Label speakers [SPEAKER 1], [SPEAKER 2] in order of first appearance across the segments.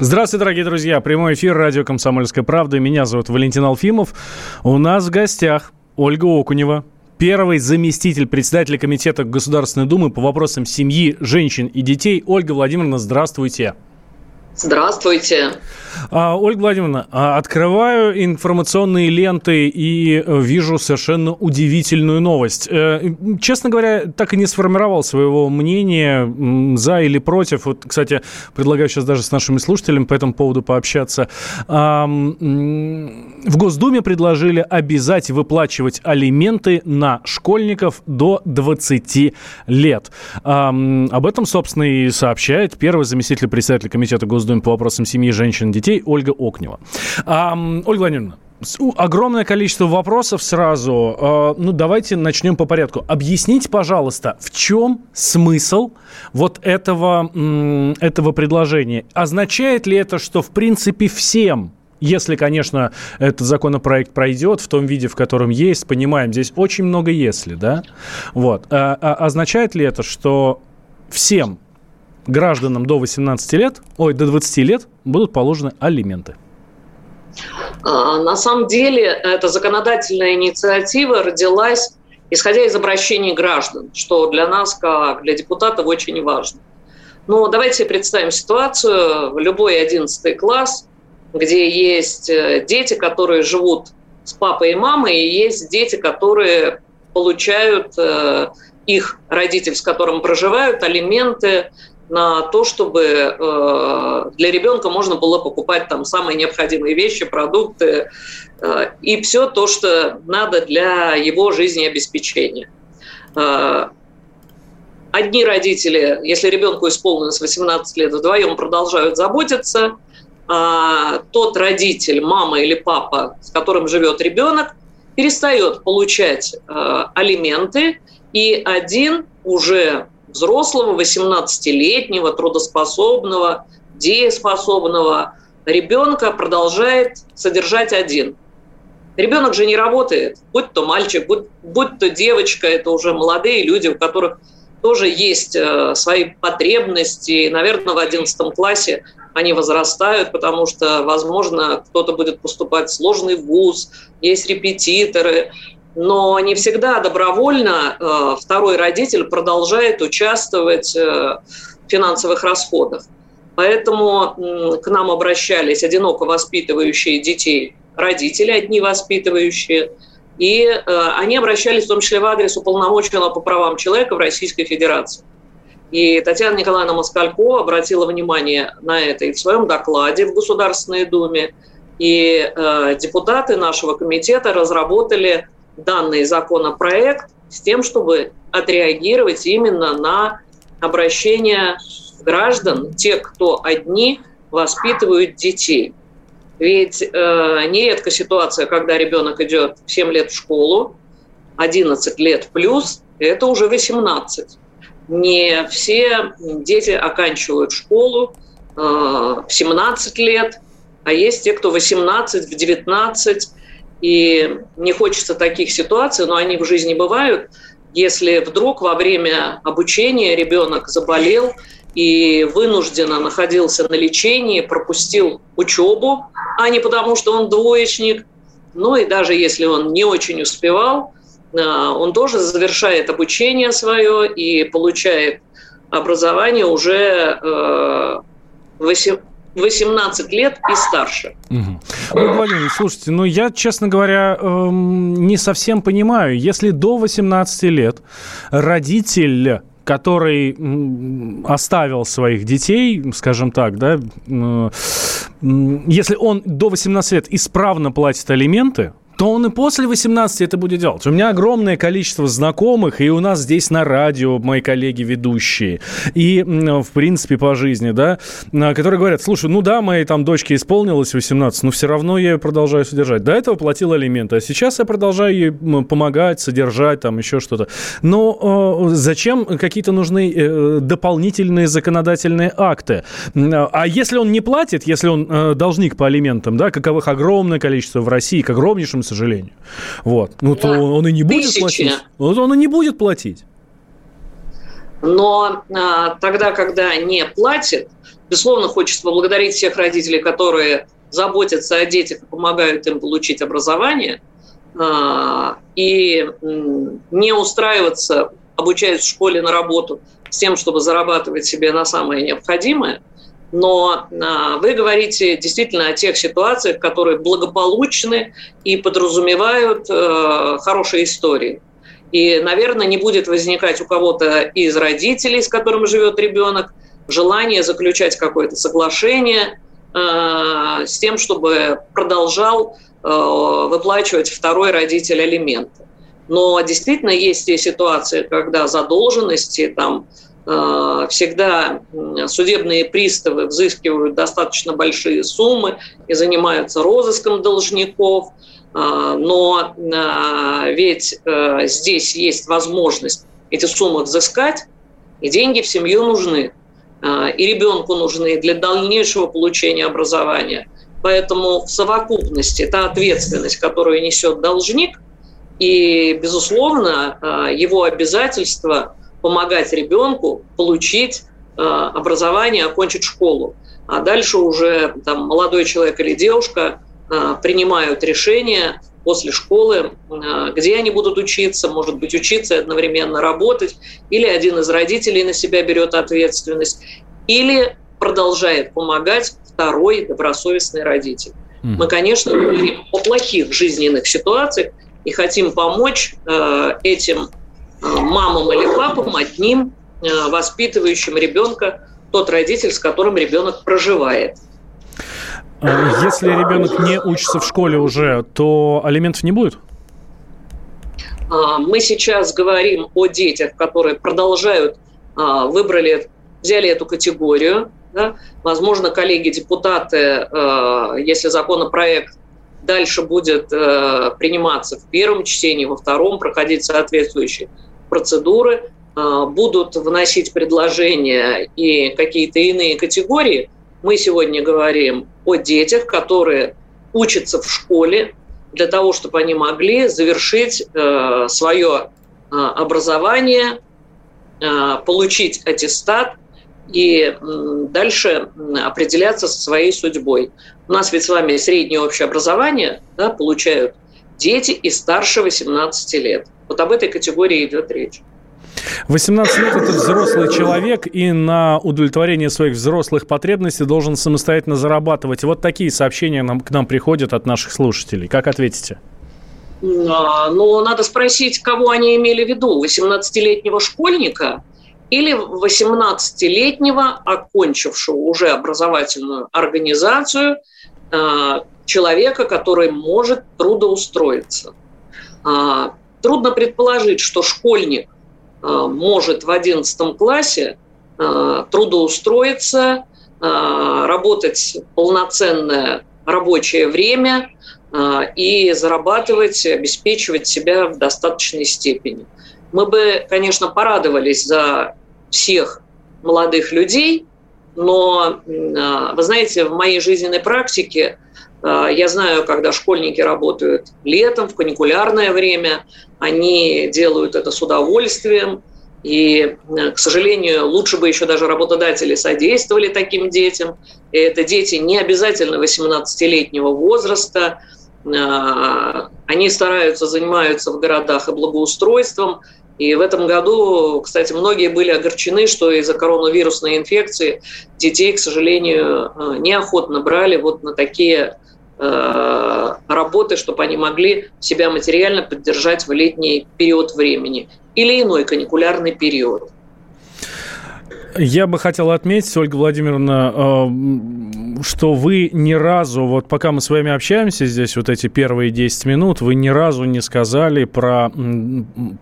[SPEAKER 1] Здравствуйте, дорогие друзья. Прямой эфир радио «Комсомольская правда». Меня зовут Валентин Алфимов. У нас в гостях Ольга Окунева, первый заместитель председателя Комитета Государственной Думы по вопросам семьи, женщин и детей. Ольга Владимировна, здравствуйте.
[SPEAKER 2] Здравствуйте.
[SPEAKER 1] А, Ольга Владимировна, а, открываю информационные ленты и э, вижу совершенно удивительную новость. Э, честно говоря, так и не сформировал своего мнения за или против. Вот, кстати, предлагаю сейчас даже с нашими слушателями по этому поводу пообщаться. В Госдуме предложили обязать выплачивать алименты на школьников до 20 лет. Об этом, собственно, и сообщает первый заместитель председателя Комитета Госдумы по вопросам семьи, женщин детей Ольга Окнева. А, Ольга Владимировна, огромное количество вопросов сразу. А, ну, давайте начнем по порядку. Объясните, пожалуйста, в чем смысл вот этого, этого предложения? Означает ли это, что, в принципе, всем если, конечно, этот законопроект пройдет в том виде, в котором есть, понимаем, здесь очень много «если», да? Вот. А, а, означает ли это, что всем гражданам до 18 лет, ой, до 20 лет будут положены алименты?
[SPEAKER 2] А, на самом деле, эта законодательная инициатива родилась исходя из обращений граждан, что для нас, как для депутатов, очень важно. Но давайте представим ситуацию, любой 11 класс, где есть э, дети, которые живут с папой и мамой, и есть дети, которые получают э, их родитель, с которым проживают, алименты на то, чтобы э, для ребенка можно было покупать там самые необходимые вещи, продукты э, и все то, что надо для его жизнеобеспечения. Э, одни родители, если ребенку исполнилось 18 лет, вдвоем продолжают заботиться, а тот родитель, мама или папа, с которым живет ребенок, перестает получать алименты, и один уже взрослого, 18-летнего, трудоспособного, дееспособного ребенка продолжает содержать один. Ребенок же не работает, будь то мальчик, будь, будь то девочка, это уже молодые люди, у которых тоже есть э, свои потребности. И, наверное, в 11 классе они возрастают, потому что, возможно, кто-то будет поступать в сложный вуз, есть репетиторы, но не всегда добровольно э, второй родитель продолжает участвовать э, в финансовых расходах. Поэтому к нам обращались одиноко воспитывающие детей родители, одни воспитывающие, и э, они обращались в том числе в адрес уполномоченного по правам человека в Российской Федерации. И Татьяна Николаевна Москалько обратила внимание на это и в своем докладе в Государственной Думе. И э, депутаты нашего комитета разработали данный законопроект с тем, чтобы отреагировать именно на обращение граждан, тех, кто одни воспитывают детей. Ведь э, нередко ситуация, когда ребенок идет в 7 лет в школу, 11 лет плюс, это уже 18. Не все дети оканчивают школу э, в 17 лет, а есть те, кто 18, в 19, и не хочется таких ситуаций, но они в жизни бывают, если вдруг во время обучения ребенок заболел и вынужденно находился на лечении, пропустил учебу, а не потому, что он двоечник, ну и даже если он не очень успевал, э, он тоже завершает обучение свое и получает образование уже э, 18 лет и старше.
[SPEAKER 1] Угу. Ну, Владимир, слушайте, ну я, честно говоря, эм, не совсем понимаю. Если до 18 лет родитель который оставил своих детей, скажем так, да, если он до 18 лет исправно платит алименты, то он и после 18 это будет делать. У меня огромное количество знакомых, и у нас здесь на радио мои коллеги ведущие, и, в принципе, по жизни, да, которые говорят, слушай, ну да, моей там дочке исполнилось 18, но все равно я ее продолжаю содержать. До этого платил алименты, а сейчас я продолжаю ей помогать, содержать, там еще что-то. Но э, зачем какие-то нужны э, дополнительные законодательные акты? А если он не платит, если он э, должник по алиментам, да, каковых огромное количество в России, к огромнейшему сожалению, вот, ну то он, и не будет Тысячи. платить. Вот он и не будет платить.
[SPEAKER 2] Но а, тогда, когда не платит, безусловно, хочется поблагодарить всех родителей, которые заботятся о детях и помогают им получить образование, а, и не устраиваться, обучаясь в школе на работу с тем, чтобы зарабатывать себе на самое необходимое. Но а, вы говорите действительно о тех ситуациях, которые благополучны и подразумевают э, хорошие истории. И, наверное, не будет возникать у кого-то из родителей, с которым живет ребенок, желание заключать какое-то соглашение э, с тем, чтобы продолжал э, выплачивать второй родитель алименты. Но действительно есть и ситуации, когда задолженности там всегда судебные приставы взыскивают достаточно большие суммы и занимаются розыском должников, э, но э, ведь здесь есть возможность эти суммы взыскать, и деньги в семью нужны, и ребенку нужны для дальнейшего получения образования. Поэтому в совокупности это ответственность, которую несет должник, и, безусловно, его обязательства помогать ребенку получить э, образование, окончить школу. А дальше уже там, молодой человек или девушка э, принимают решение после школы, э, где они будут учиться, может быть, учиться и одновременно работать, или один из родителей на себя берет ответственность, или продолжает помогать второй добросовестный родитель. Mm. Мы, конечно, говорим о плохих жизненных ситуациях и хотим помочь э, этим мамам или папам, одним э, воспитывающим ребенка тот родитель, с которым ребенок проживает.
[SPEAKER 1] А если ребенок не учится в школе уже, то алиментов не будет?
[SPEAKER 2] А, мы сейчас говорим о детях, которые продолжают, а, выбрали, взяли эту категорию. Да? Возможно, коллеги-депутаты, если законопроект дальше будет приниматься в первом чтении, во втором, проходить соответствующие процедуры, а, будут вносить предложения и какие-то иные категории. Мы сегодня говорим о детях, которые учатся в школе для того, чтобы они могли завершить э, свое а, образование, а, получить аттестат и дальше определяться со своей судьбой. У нас ведь с вами среднее общее образование да, получают дети и старше 18 лет. Вот об этой категории идет речь.
[SPEAKER 1] 18 лет – это взрослый человек, и на удовлетворение своих взрослых потребностей должен самостоятельно зарабатывать. Вот такие сообщения нам, к нам приходят от наших слушателей. Как ответите?
[SPEAKER 2] А, ну, надо спросить, кого они имели в виду. 18-летнего школьника или 18-летнего, окончившего уже образовательную организацию, а, человека, который может трудоустроиться. А, Трудно предположить, что школьник э, может в 11 классе э, трудоустроиться, э, работать полноценное рабочее время и зарабатывать, обеспечивать себя в достаточной степени. Мы бы, конечно, порадовались за всех молодых людей, но, вы знаете, в моей жизненной практике я знаю, когда школьники работают летом, в каникулярное время, они делают это с удовольствием, и, э, к сожалению, лучше бы еще даже работодатели содействовали таким детям. И это дети не обязательно 18-летнего возраста. Они стараются, занимаются в городах и благоустройством. И в этом году, кстати, многие были огорчены, что из-за коронавирусной инфекции детей, к сожалению, э, неохотно брали вот на такие Э, работы, чтобы они могли себя материально поддержать в летний период времени или иной каникулярный период.
[SPEAKER 1] Я бы хотел отметить, Ольга Владимировна, что вы ни разу, вот пока мы с вами общаемся здесь, вот эти первые 10 минут, вы ни разу не сказали про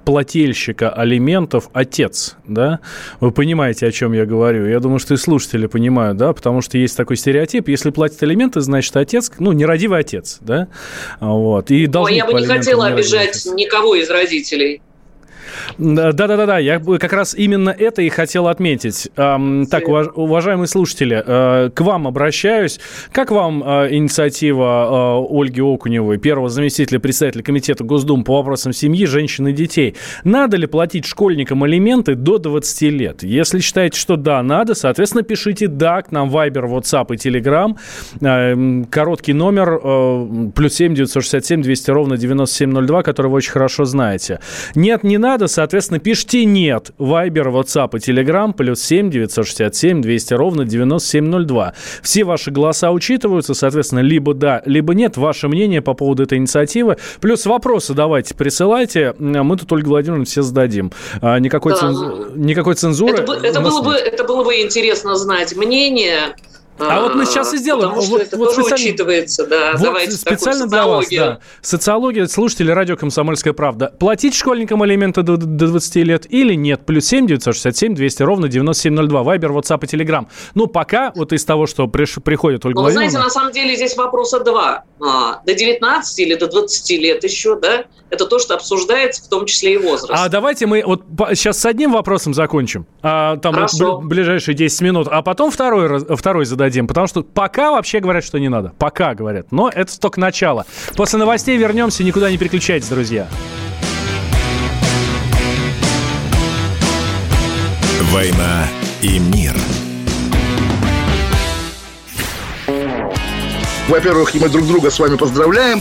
[SPEAKER 1] плательщика алиментов отец, да? Вы понимаете, о чем я говорю? Я думаю, что и слушатели понимают, да? Потому что есть такой стереотип, если платит алименты, значит, отец, ну, нерадивый отец, да? Вот.
[SPEAKER 2] И Ой, я бы не хотела обижать никого из родителей.
[SPEAKER 1] Да-да-да, я как раз именно это и хотел отметить. Так, уважаемые слушатели, э, к вам обращаюсь. Как вам э, инициатива э, Ольги Окуневой, первого заместителя председателя Комитета Госдумы по вопросам семьи, женщин и детей? Надо ли платить школьникам алименты до 20 лет? Если считаете, что да, надо, соответственно, пишите «да» к нам Viber, WhatsApp и Telegram. Короткий номер плюс 7 967 200 ровно 9702, который вы очень хорошо знаете. Нет, не надо, соответственно, пишите «нет». Вайбер, WhatsApp и Telegram плюс 7 967 200 ровно 9702. Все ваши голоса учитываются, соответственно, либо да, либо нет. Ваше мнение по поводу этой инициативы. Плюс вопросы давайте присылайте. Мы тут, Ольга Владимировна, все зададим. А, никакой, да. цензу... Никакой цензуры.
[SPEAKER 2] Это, это, было бы, это было бы интересно знать мнение
[SPEAKER 1] а, а вот мы сейчас и сделаем.
[SPEAKER 2] Потому вот, это вот тоже специально... учитывается, да.
[SPEAKER 1] Вот Давайте специально для вас, да. Социология, слушатели радио «Комсомольская правда». Платить школьникам алименты до, до 20 лет или нет? Плюс 7 967 200 ровно 9702. Вайбер, WhatsApp и Telegram. Ну, пока вот из того, что приш, приходит Ольга
[SPEAKER 2] Ну, знаете, на самом деле здесь вопроса два. А, до 19 или до 20 лет еще, да? Это то, что обсуждается, в том числе и возраст.
[SPEAKER 1] А давайте мы вот сейчас с одним вопросом закончим. А, там вот ближайшие 10 минут. А потом второй, второй зададим дадим, потому что пока вообще говорят, что не надо. Пока говорят. Но это только начало. После новостей вернемся, никуда не переключайтесь, друзья.
[SPEAKER 3] «Война и мир».
[SPEAKER 4] Во-первых, мы друг друга с вами поздравляем.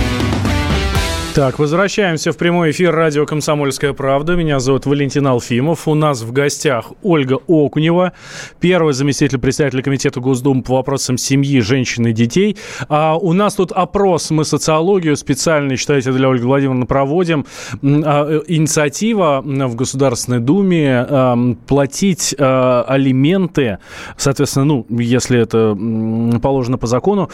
[SPEAKER 1] Так, возвращаемся в прямой эфир радио «Комсомольская правда». Меня зовут Валентин Алфимов. У нас в гостях Ольга Окунева, первый заместитель председателя Комитета Госдумы по вопросам семьи, женщин и детей. А у нас тут опрос, мы социологию специально, считаете, для Ольги Владимировны проводим. А, э, инициатива в Государственной Думе а, платить а, алименты, соответственно, ну, если это положено по закону,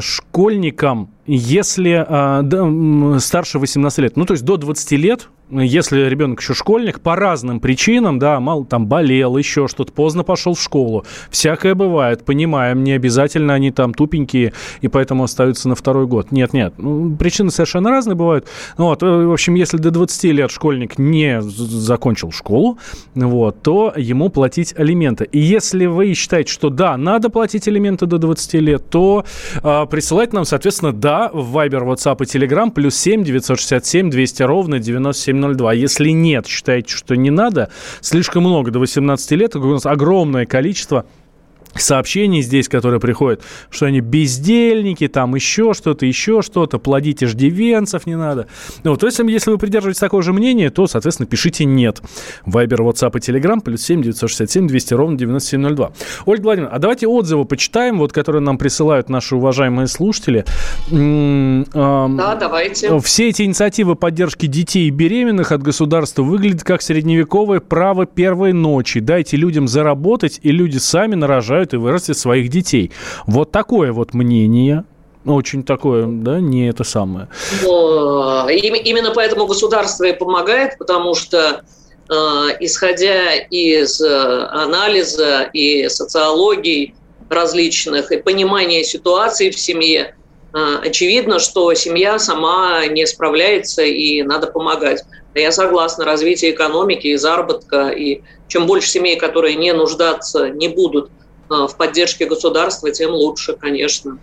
[SPEAKER 1] школьникам если э, старше 18 лет, ну, то есть до 20 лет, если ребенок еще школьник, по разным причинам, да, мало там болел, еще что-то, поздно пошел в школу, всякое бывает, понимаем, не обязательно они там тупенькие и поэтому остаются на второй год. Нет, нет, ну, причины совершенно разные бывают. Вот, э, в общем, если до 20 лет школьник не закончил школу, вот, то ему платить алименты. И если вы считаете, что да, надо платить алименты до 20 лет, то э, присылайте нам, соответственно, да, в Viber, WhatsApp и Telegram, плюс 7 967 200 ровно 97 702. Если нет, считаете, что не надо, слишком много, до 18 лет, у нас огромное количество сообщений здесь, которые приходят, что они бездельники, там еще что-то, еще что-то, плодить иждивенцев не надо. Ну, то есть, если вы придерживаетесь такого же мнения, то, соответственно, пишите «нет». Вайбер, WhatsApp и Telegram, плюс 7 967 200 ровно 9702. Ольга Владимировна, а давайте отзывы почитаем, вот, которые нам присылают наши уважаемые слушатели.
[SPEAKER 2] Да, давайте.
[SPEAKER 1] Все эти инициативы поддержки детей и беременных от государства выглядят как средневековое право первой ночи. Дайте людям заработать, и люди сами нарожают рожают и вырастят своих детей. Вот такое вот мнение очень такое, да, не это самое.
[SPEAKER 2] Но, именно поэтому государство и помогает, потому что э, исходя из э, анализа и социологии различных и понимания ситуации в семье, э, очевидно, что семья сама не справляется и надо помогать. Я согласна, развитие экономики и заработка, и чем больше семей, которые не нуждаться не будут в поддержке государства, тем лучше, конечно.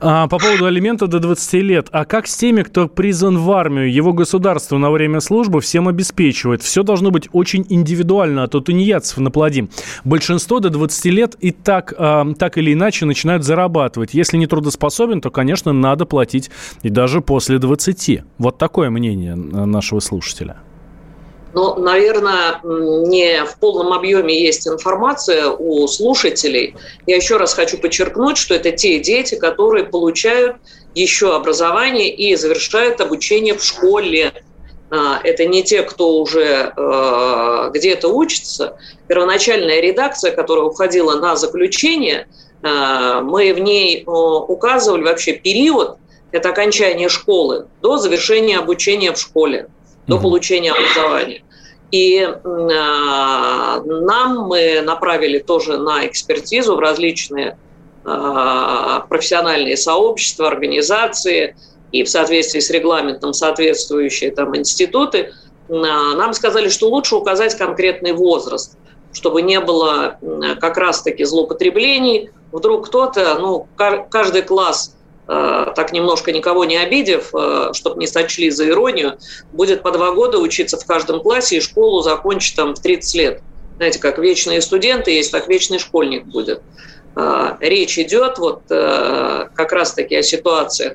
[SPEAKER 1] А, по поводу алиментов до 20 лет. А как с теми, кто призван в армию? Его государство на время службы всем обеспечивает. Все должно быть очень индивидуально, а то тунеядцев наплодим. Большинство до 20 лет и так, а, так или иначе начинают зарабатывать. Если не трудоспособен, то, конечно, надо платить и даже после 20. Вот такое мнение нашего слушателя.
[SPEAKER 2] Но, наверное, не в полном объеме есть информация у слушателей. Я еще раз хочу подчеркнуть, что это те дети, которые получают еще образование и завершают обучение в школе. А, это не те, кто уже э, где-то учится. Первоначальная редакция, которая уходила на заключение, э, мы в ней э, указывали вообще период, это окончание школы, до завершения обучения в школе, до получения образования. И э, нам мы направили тоже на экспертизу в различные э, профессиональные сообщества, организации и в соответствии с регламентом соответствующие там институты. Э, нам сказали, что лучше указать конкретный возраст, чтобы не было как раз-таки злоупотреблений. Вдруг кто-то, ну, каждый класс так немножко никого не обидев, э, чтобы не сочли за иронию, будет по два года учиться в каждом классе и школу закончит там в 30 лет. Знаете, как вечные студенты есть, так вечный школьник будет. Э, речь идет вот как раз-таки о ситуациях.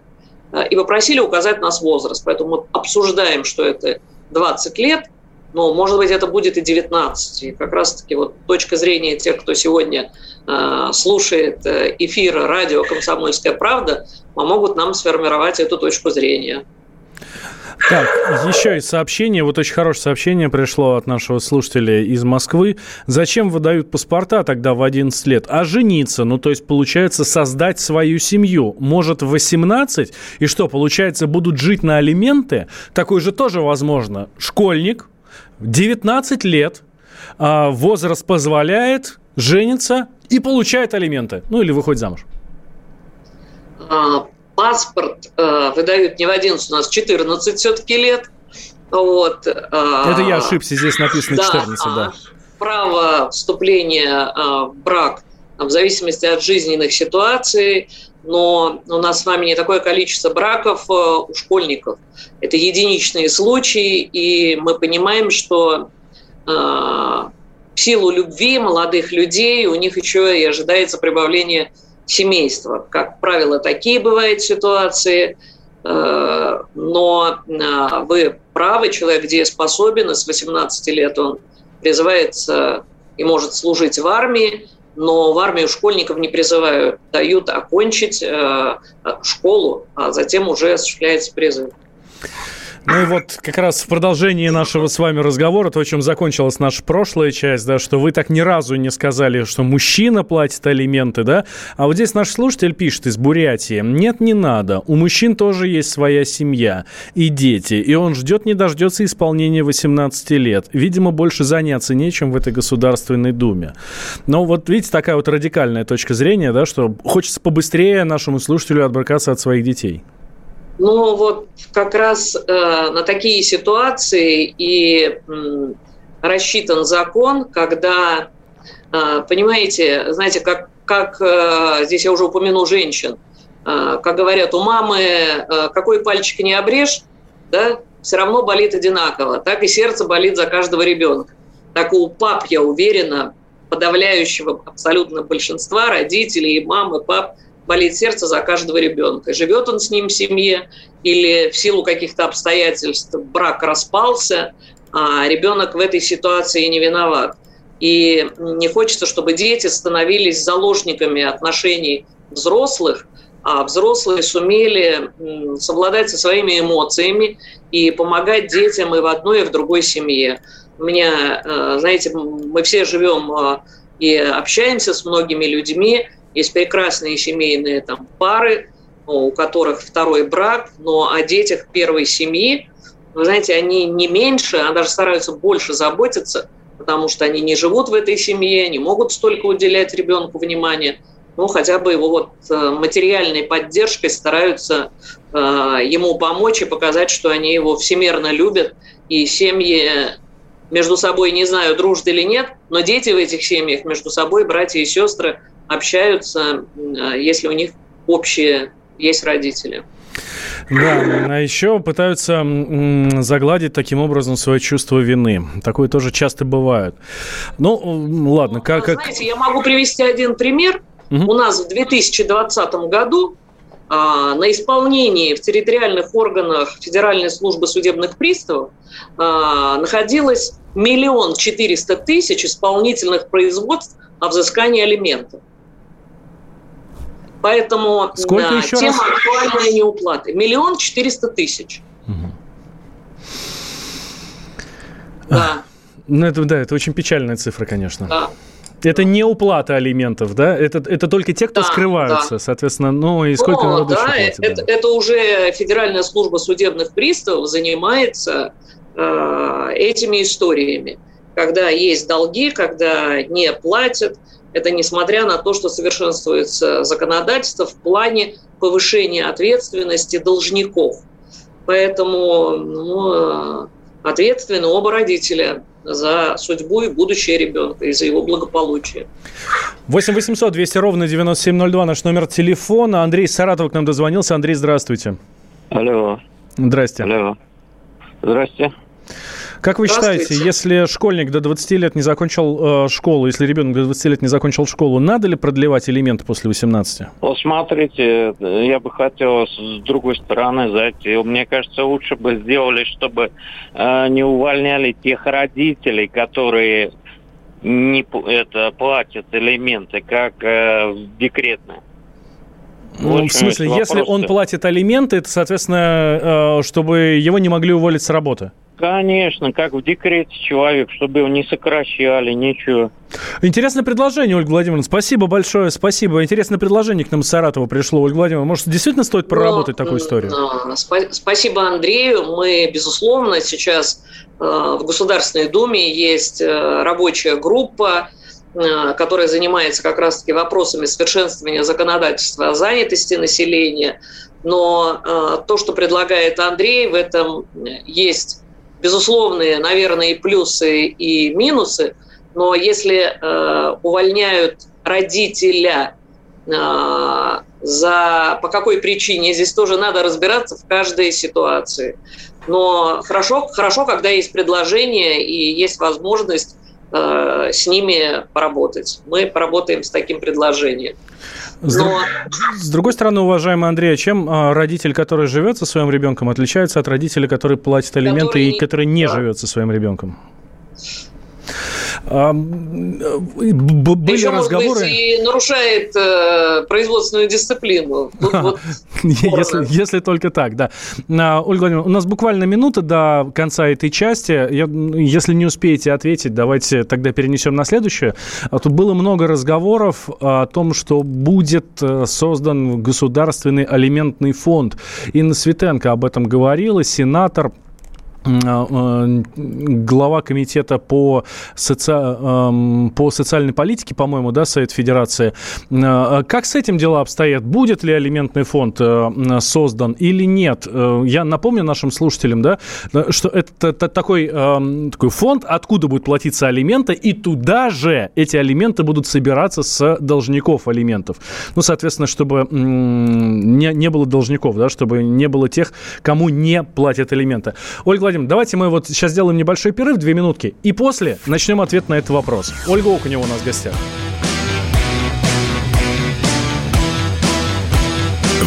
[SPEAKER 2] И попросили указать нас возраст. Поэтому мы обсуждаем, что это 20 лет – но, может быть, это будет и 19. И как раз-таки вот точка зрения тех, кто сегодня э, слушает э, эфир радио «Комсомольская правда», помогут нам сформировать эту точку зрения.
[SPEAKER 1] Так, еще из сообщения, вот очень хорошее сообщение пришло от нашего слушателя из Москвы. Зачем выдают паспорта тогда в 11 лет? А жениться, ну то есть получается создать свою семью. Может в 18? И что, получается будут жить на алименты? Такое же тоже возможно. Школьник, 19 лет, а, возраст позволяет, женится и получает алименты. Ну или выходит замуж.
[SPEAKER 2] А, паспорт э, выдают не в 11, у нас 14 все-таки лет. Вот.
[SPEAKER 1] А, Это я ошибся, здесь написано 14, да. да.
[SPEAKER 2] Право вступления в брак в зависимости от жизненных ситуаций, но у нас с вами не такое количество браков э, у школьников. Это единичные случаи, и мы понимаем, что э, в силу любви молодых людей у них еще и ожидается прибавление семейства. Как правило, такие бывают ситуации, э, но вы правы, человек дееспособен, и с 18 лет он призывается и может служить в армии, но в армию школьников не призывают, дают окончить э, школу, а затем уже осуществляется призыв.
[SPEAKER 1] Ну и вот как раз в продолжении нашего с вами разговора, то, чем закончилась наша прошлая часть, да, что вы так ни разу не сказали, что мужчина платит алименты, да, а вот здесь наш слушатель пишет из Бурятии, нет, не надо, у мужчин тоже есть своя семья и дети, и он ждет, не дождется исполнения 18 лет. Видимо, больше заняться нечем в этой Государственной Думе. Но вот видите, такая вот радикальная точка зрения, да, что хочется побыстрее нашему слушателю отбракаться от своих детей.
[SPEAKER 2] Но вот как раз э, на такие ситуации и э, рассчитан закон, когда, э, понимаете, знаете, как, как э, здесь я уже упомянул женщин, э, как говорят, у мамы э, какой пальчик не обрежь, да, все равно болит одинаково. Так и сердце болит за каждого ребенка. Так и у пап, я уверена, подавляющего абсолютно большинства родителей, мамы, пап – болит сердце за каждого ребенка. Живет он с ним в семье или в силу каких-то обстоятельств брак распался, а ребенок в этой ситуации не виноват. И не хочется, чтобы дети становились заложниками отношений взрослых, а взрослые сумели совладать со своими эмоциями и помогать детям и в одной, и в другой семье. У меня, э, знаете, мы все живем э, и общаемся с многими людьми, есть прекрасные семейные там пары, у которых второй брак, но о детях первой семьи, вы знаете, они не меньше, а даже стараются больше заботиться, потому что они не живут в этой семье, не могут столько уделять ребенку внимания. ну, хотя бы его вот материальной поддержкой стараются ему помочь и показать, что они его всемерно любят, и семьи между собой, не знаю, дружат или нет, но дети в этих семьях между собой, братья и сестры, общаются, если у них общие есть родители.
[SPEAKER 1] Да, а еще пытаются загладить таким образом свое чувство вины. Такое тоже часто бывает. Ну, ладно, как...
[SPEAKER 2] как... Знаете, я могу привести один пример. Угу. У нас в 2020 году а, на исполнении в территориальных органах Федеральной службы судебных приставов а, находилось миллион четыреста тысяч исполнительных производств о взыскании алиментов. Поэтому
[SPEAKER 1] Сколько да, еще
[SPEAKER 2] тема раз? актуальная неуплаты. Миллион четыреста тысяч. Угу.
[SPEAKER 1] Да. Ну, это, да, это очень печальная цифра, конечно. Да. Это не уплата алиментов, да? Это, это только те, кто да, скрываются, да. соответственно. Ну и сколько
[SPEAKER 2] ну,
[SPEAKER 1] народу
[SPEAKER 2] да, платит, это, да. это уже Федеральная служба судебных приставов занимается э, этими историями. Когда есть долги, когда не платят, это несмотря на то, что совершенствуется законодательство в плане повышения ответственности должников. Поэтому ну, ответственны оба родителя за судьбу и будущее ребенка, и за его благополучие.
[SPEAKER 1] 8 800 200 ровно 9702 наш номер телефона. Андрей Саратов к нам дозвонился. Андрей, здравствуйте.
[SPEAKER 5] Алло.
[SPEAKER 1] Здрасте.
[SPEAKER 5] Алло. Здрасте.
[SPEAKER 1] Как вы считаете, если школьник до 20 лет не закончил э, школу, если ребенок до 20 лет не закончил школу, надо ли продлевать элементы после 18?
[SPEAKER 5] Вот смотрите, я бы хотел с другой стороны зайти. Мне кажется, лучше бы сделали, чтобы э, не увольняли тех родителей, которые не это платят элементы, как э, в декретное.
[SPEAKER 1] Ну, в смысле, если он платит алименты, это, соответственно, э, чтобы его не могли уволить с работы?
[SPEAKER 5] Конечно, как в декрете человек, чтобы его не сокращали, ничего.
[SPEAKER 1] Интересное предложение, Ольга Владимировна. Спасибо большое, спасибо. Интересное предложение к нам из Саратова пришло, Ольга Владимировна. Может, действительно стоит проработать ну, такую историю?
[SPEAKER 2] Спасибо Андрею. Мы, безусловно, сейчас э, в Государственной Думе есть э, рабочая группа, э, которая занимается как раз-таки вопросами совершенствования законодательства о занятости населения. Но то, что предлагает Андрей, в этом есть безусловные, наверное, и плюсы, и минусы, но если э, увольняют родителя э, за по какой причине, здесь тоже надо разбираться в каждой ситуации. Но хорошо, хорошо, когда есть предложение и есть возможность э, с ними поработать. Мы поработаем с таким предложением.
[SPEAKER 1] С, Но... с другой стороны, уважаемый Андрей, а чем а, родитель, который живет со своим ребенком, отличается от родителя, который платит алименты который... и который не да. живет со своим ребенком?
[SPEAKER 2] А, были Еще, разговоры... может быть, и нарушает э, производственную дисциплину.
[SPEAKER 1] вот если, если только так, да. А, Ольга Владимировна, у нас буквально минута до конца этой части. Я, если не успеете ответить, давайте тогда перенесем на следующее. А тут было много разговоров о том, что будет э, создан государственный алиментный фонд. Инна Светенко об этом говорила, сенатор глава комитета по, соци... по социальной политике, по-моему, да, Совет Федерации. А, как с этим дела обстоят? Будет ли алиментный фонд э, создан или нет? Э, я напомню нашим слушателям, да, что это такой, такой фонд, откуда будут платиться алименты, и туда же эти алименты будут собираться с должников алиментов. Ну, соответственно, чтобы не, не было должников, да, чтобы не было тех, кому не платят алименты. Ольга Владимировна, давайте мы вот сейчас сделаем небольшой перерыв, две минутки, и после начнем ответ на этот вопрос. Ольга Окунева у нас в гостях.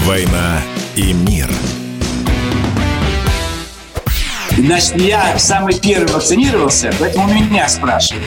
[SPEAKER 3] «Война и мир».
[SPEAKER 6] Значит, я самый первый вакцинировался, поэтому меня спрашивают.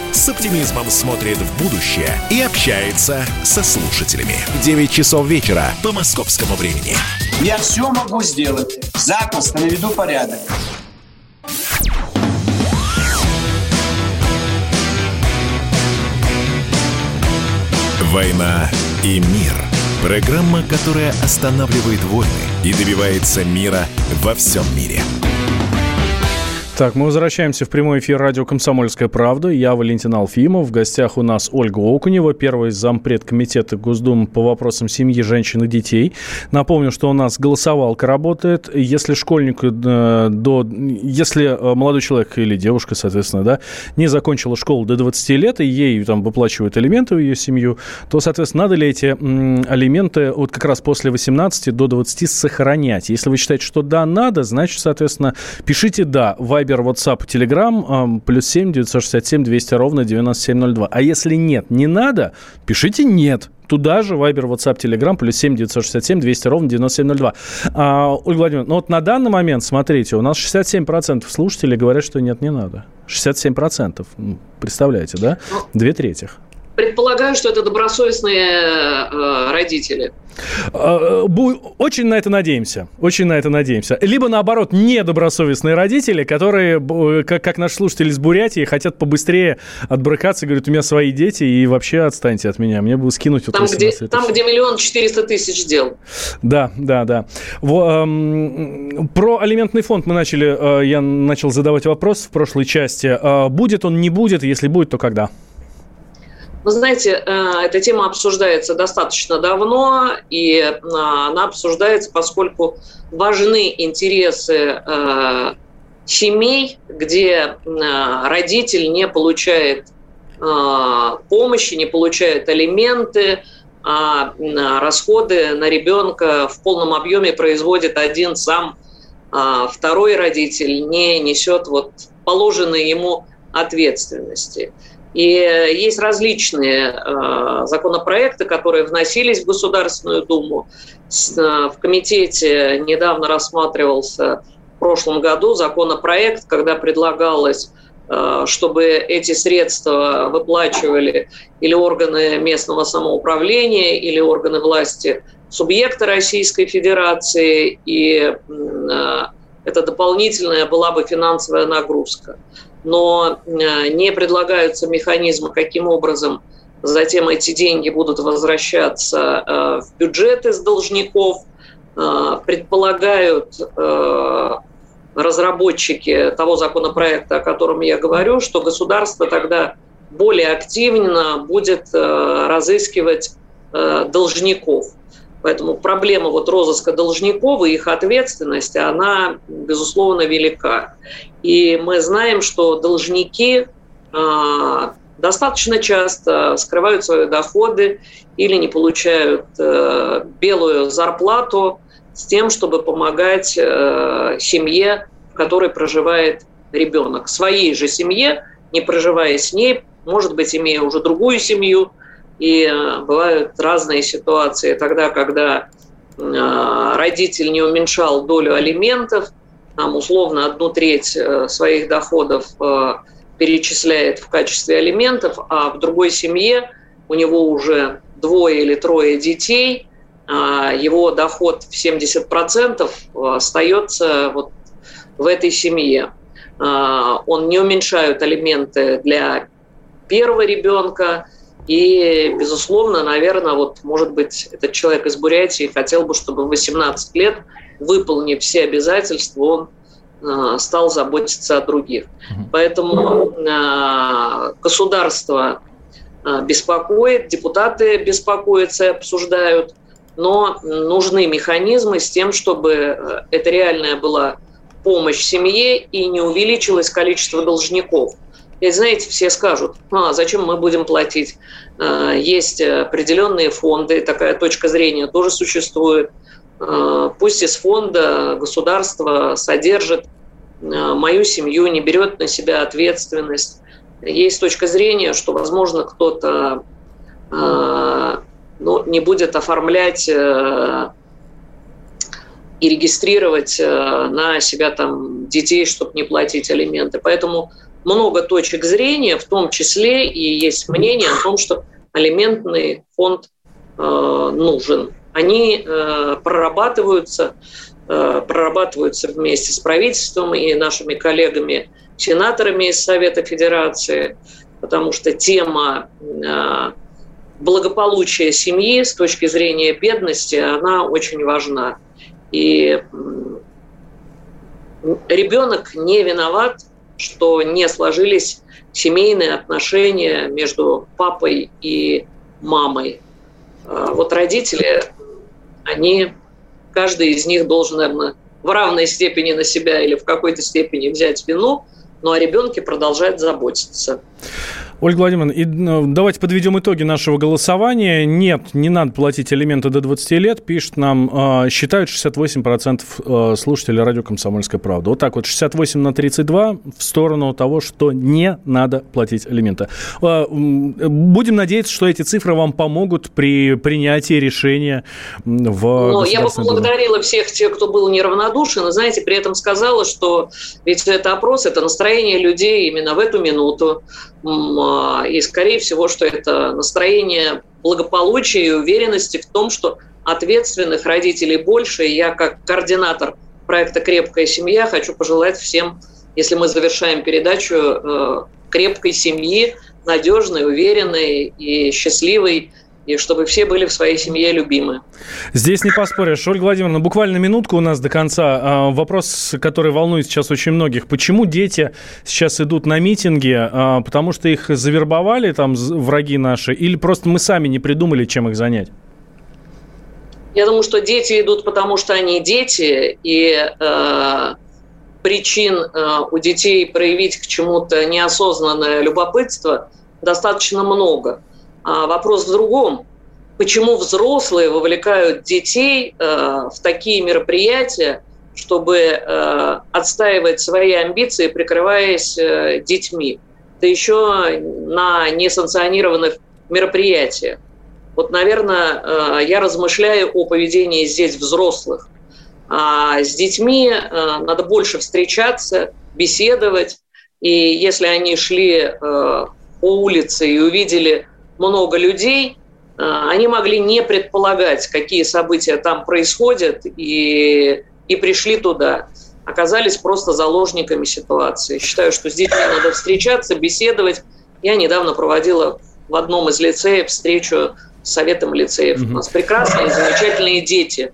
[SPEAKER 3] с оптимизмом смотрит в будущее и общается со слушателями. 9 часов вечера по московскому времени.
[SPEAKER 6] Я все могу сделать. Запросто наведу порядок.
[SPEAKER 3] «Война и мир». Программа, которая останавливает войны и добивается мира во всем мире.
[SPEAKER 1] Так, мы возвращаемся в прямой эфир радио «Комсомольская правда». Я Валентин Алфимов. В гостях у нас Ольга Окунева, первый зампред комитета Госдумы по вопросам семьи, женщин и детей. Напомню, что у нас голосовалка работает. Если школьнику э, до... Если э, молодой человек или девушка, соответственно, да, не закончила школу до 20 лет, и ей там выплачивают алименты в ее семью, то, соответственно, надо ли эти м, алименты вот как раз после 18 до 20 сохранять? Если вы считаете, что да, надо, значит, соответственно, пишите «да». Вайбер Вайбер, WhatsApp, Telegram, плюс 7 967 200 ровно 9702. А если нет, не надо, пишите «нет». Туда же Вайбер, WhatsApp, Telegram, плюс 7 967 200 ровно 9702. А, Ольга Владимировна, ну вот на данный момент, смотрите, у нас 67% слушателей говорят, что нет, не надо. 67%. Представляете, да? Ну, Две трети.
[SPEAKER 2] Предполагаю, что это добросовестные э, родители.
[SPEAKER 1] А, очень на это надеемся. Очень на это надеемся. Либо, наоборот, недобросовестные родители, которые, как, как наш слушатель из Бурятии, хотят побыстрее отбрыкаться, говорят, у меня свои дети, и вообще отстаньте от меня. Мне бы скинуть вот
[SPEAKER 2] там, где, там, где миллион четыреста тысяч дел.
[SPEAKER 1] Да, да, да. В, эм, про алиментный фонд мы начали, э, я начал задавать вопрос в прошлой части. Э, будет он, не будет? Если будет, то когда?
[SPEAKER 2] Вы знаете, э, эта тема обсуждается достаточно давно, и э, она обсуждается, поскольку важны интересы э, семей, где родитель не получает помощи, не получает алименты, а расходы на ребенка в полном объеме производит один сам второй родитель не несет вот положенной ему ответственности. И есть различные э, законопроекты, которые вносились в Государственную Думу. Э, в комитете недавно рассматривался в прошлом году законопроект, когда предлагалось э, чтобы эти средства выплачивали или органы местного самоуправления, или органы власти субъекта Российской Федерации, и это дополнительная была бы финансовая нагрузка но э, не предлагаются механизмы, каким образом затем эти деньги будут возвращаться э, в бюджет из должников. Э, предполагают разработчики того законопроекта, о котором я говорю, что государство тогда более активно будет разыскивать должников. Поэтому проблема вот розыска должников и их ответственности, она, безусловно, велика. И мы знаем, что должники а, достаточно часто скрывают свои доходы или не получают э, белую зарплату с тем, чтобы помогать э, семье, в которой проживает ребенок. Своей же семье, не проживая с ней, может быть, имея уже другую семью, и э, бывают разные ситуации. Тогда, когда э, родитель не уменьшал долю алиментов, там условно одну треть э, своих доходов перечисляет в качестве алиментов, а в другой семье у него уже двое или трое детей, а его доход в 70% остается вот в этой семье. Он не уменьшает алименты для первого ребенка, и, безусловно, наверное, вот, может быть, этот человек из Бурятии хотел бы, чтобы в 18 лет, выполнив все обязательства, он э, стал заботиться о других. Поэтому э, государство э, беспокоит, депутаты беспокоятся обсуждают, но нужны механизмы с тем, чтобы это реальная была помощь семье и не увеличилось количество должников. И знаете, все скажут, а зачем мы будем платить? А, есть определенные фонды, такая точка зрения тоже существует. А, пусть из фонда государство содержит а, мою семью, не берет на себя ответственность. Есть точка зрения, что, возможно, кто-то ну, не будет оформлять и регистрировать на себя там детей, чтобы не платить алименты. Поэтому много точек зрения, в том числе и есть мнение о том, что алиментный фонд нужен. Они прорабатываются, прорабатываются вместе с правительством и нашими коллегами сенаторами из Совета Федерации, потому что тема а, благополучия семьи с точки зрения бедности, она очень важна. И ребенок не виноват, что не сложились семейные отношения между папой и мамой. А, вот родители, они, каждый из них должен, наверное, в равной степени на себя или в какой-то степени взять вину – но о ребенке продолжает заботиться.
[SPEAKER 1] Ольга Владимировна, и, ну, давайте подведем итоги нашего голосования. Нет, не надо платить алименты до 20 лет, пишет нам, э, считают 68% э, слушателей радио «Комсомольская правда». Вот так вот, 68 на 32 в сторону того, что не надо платить алименты. Э, будем надеяться, что эти цифры вам помогут при принятии решения в
[SPEAKER 2] ну, Я бы поблагодарила Думе. всех тех, кто был неравнодушен, и, знаете, при этом сказала, что ведь это опрос, это настроение людей именно в эту минуту. А, и, скорее всего, что это настроение благополучия и уверенности в том, что ответственных родителей больше. И я, как координатор проекта «Крепкая семья», хочу пожелать всем, если мы завершаем передачу, э, крепкой семьи, надежной, уверенной и счастливой, и чтобы все были в своей семье любимы.
[SPEAKER 1] Здесь не поспоришь. Ольга Владимировна, буквально минутку у нас до конца. А, вопрос, который волнует сейчас очень многих. Почему дети сейчас идут на митинги? А, потому что их завербовали там враги наши? Или просто мы сами не придумали, чем их занять?
[SPEAKER 2] Я думаю, что дети идут, потому что они дети, и э, причин э, у детей проявить к чему-то неосознанное любопытство достаточно много. А вопрос в другом. Почему взрослые вовлекают детей э, в такие мероприятия, чтобы э, отстаивать свои амбиции, прикрываясь э, детьми? Да еще на несанкционированных мероприятиях. Вот, наверное, я размышляю о поведении здесь взрослых. А с детьми надо больше встречаться, беседовать. И если они шли по улице и увидели много людей, а, они могли не предполагать, какие события там происходят, и, и пришли туда. Оказались просто заложниками ситуации. Считаю, что с детьми надо встречаться, беседовать. Я недавно проводила в одном из лицеев встречу с советом лицеев. У нас прекрасные, замечательные дети.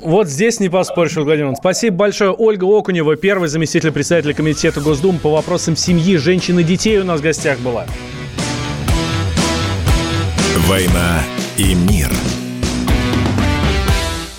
[SPEAKER 1] Вот здесь не поспоришь, Ольга Владимировна. Спасибо большое. Ольга Окунева, первый заместитель председателя комитета Госдумы по вопросам семьи, женщин и детей у нас в гостях была.
[SPEAKER 3] «Война и мир».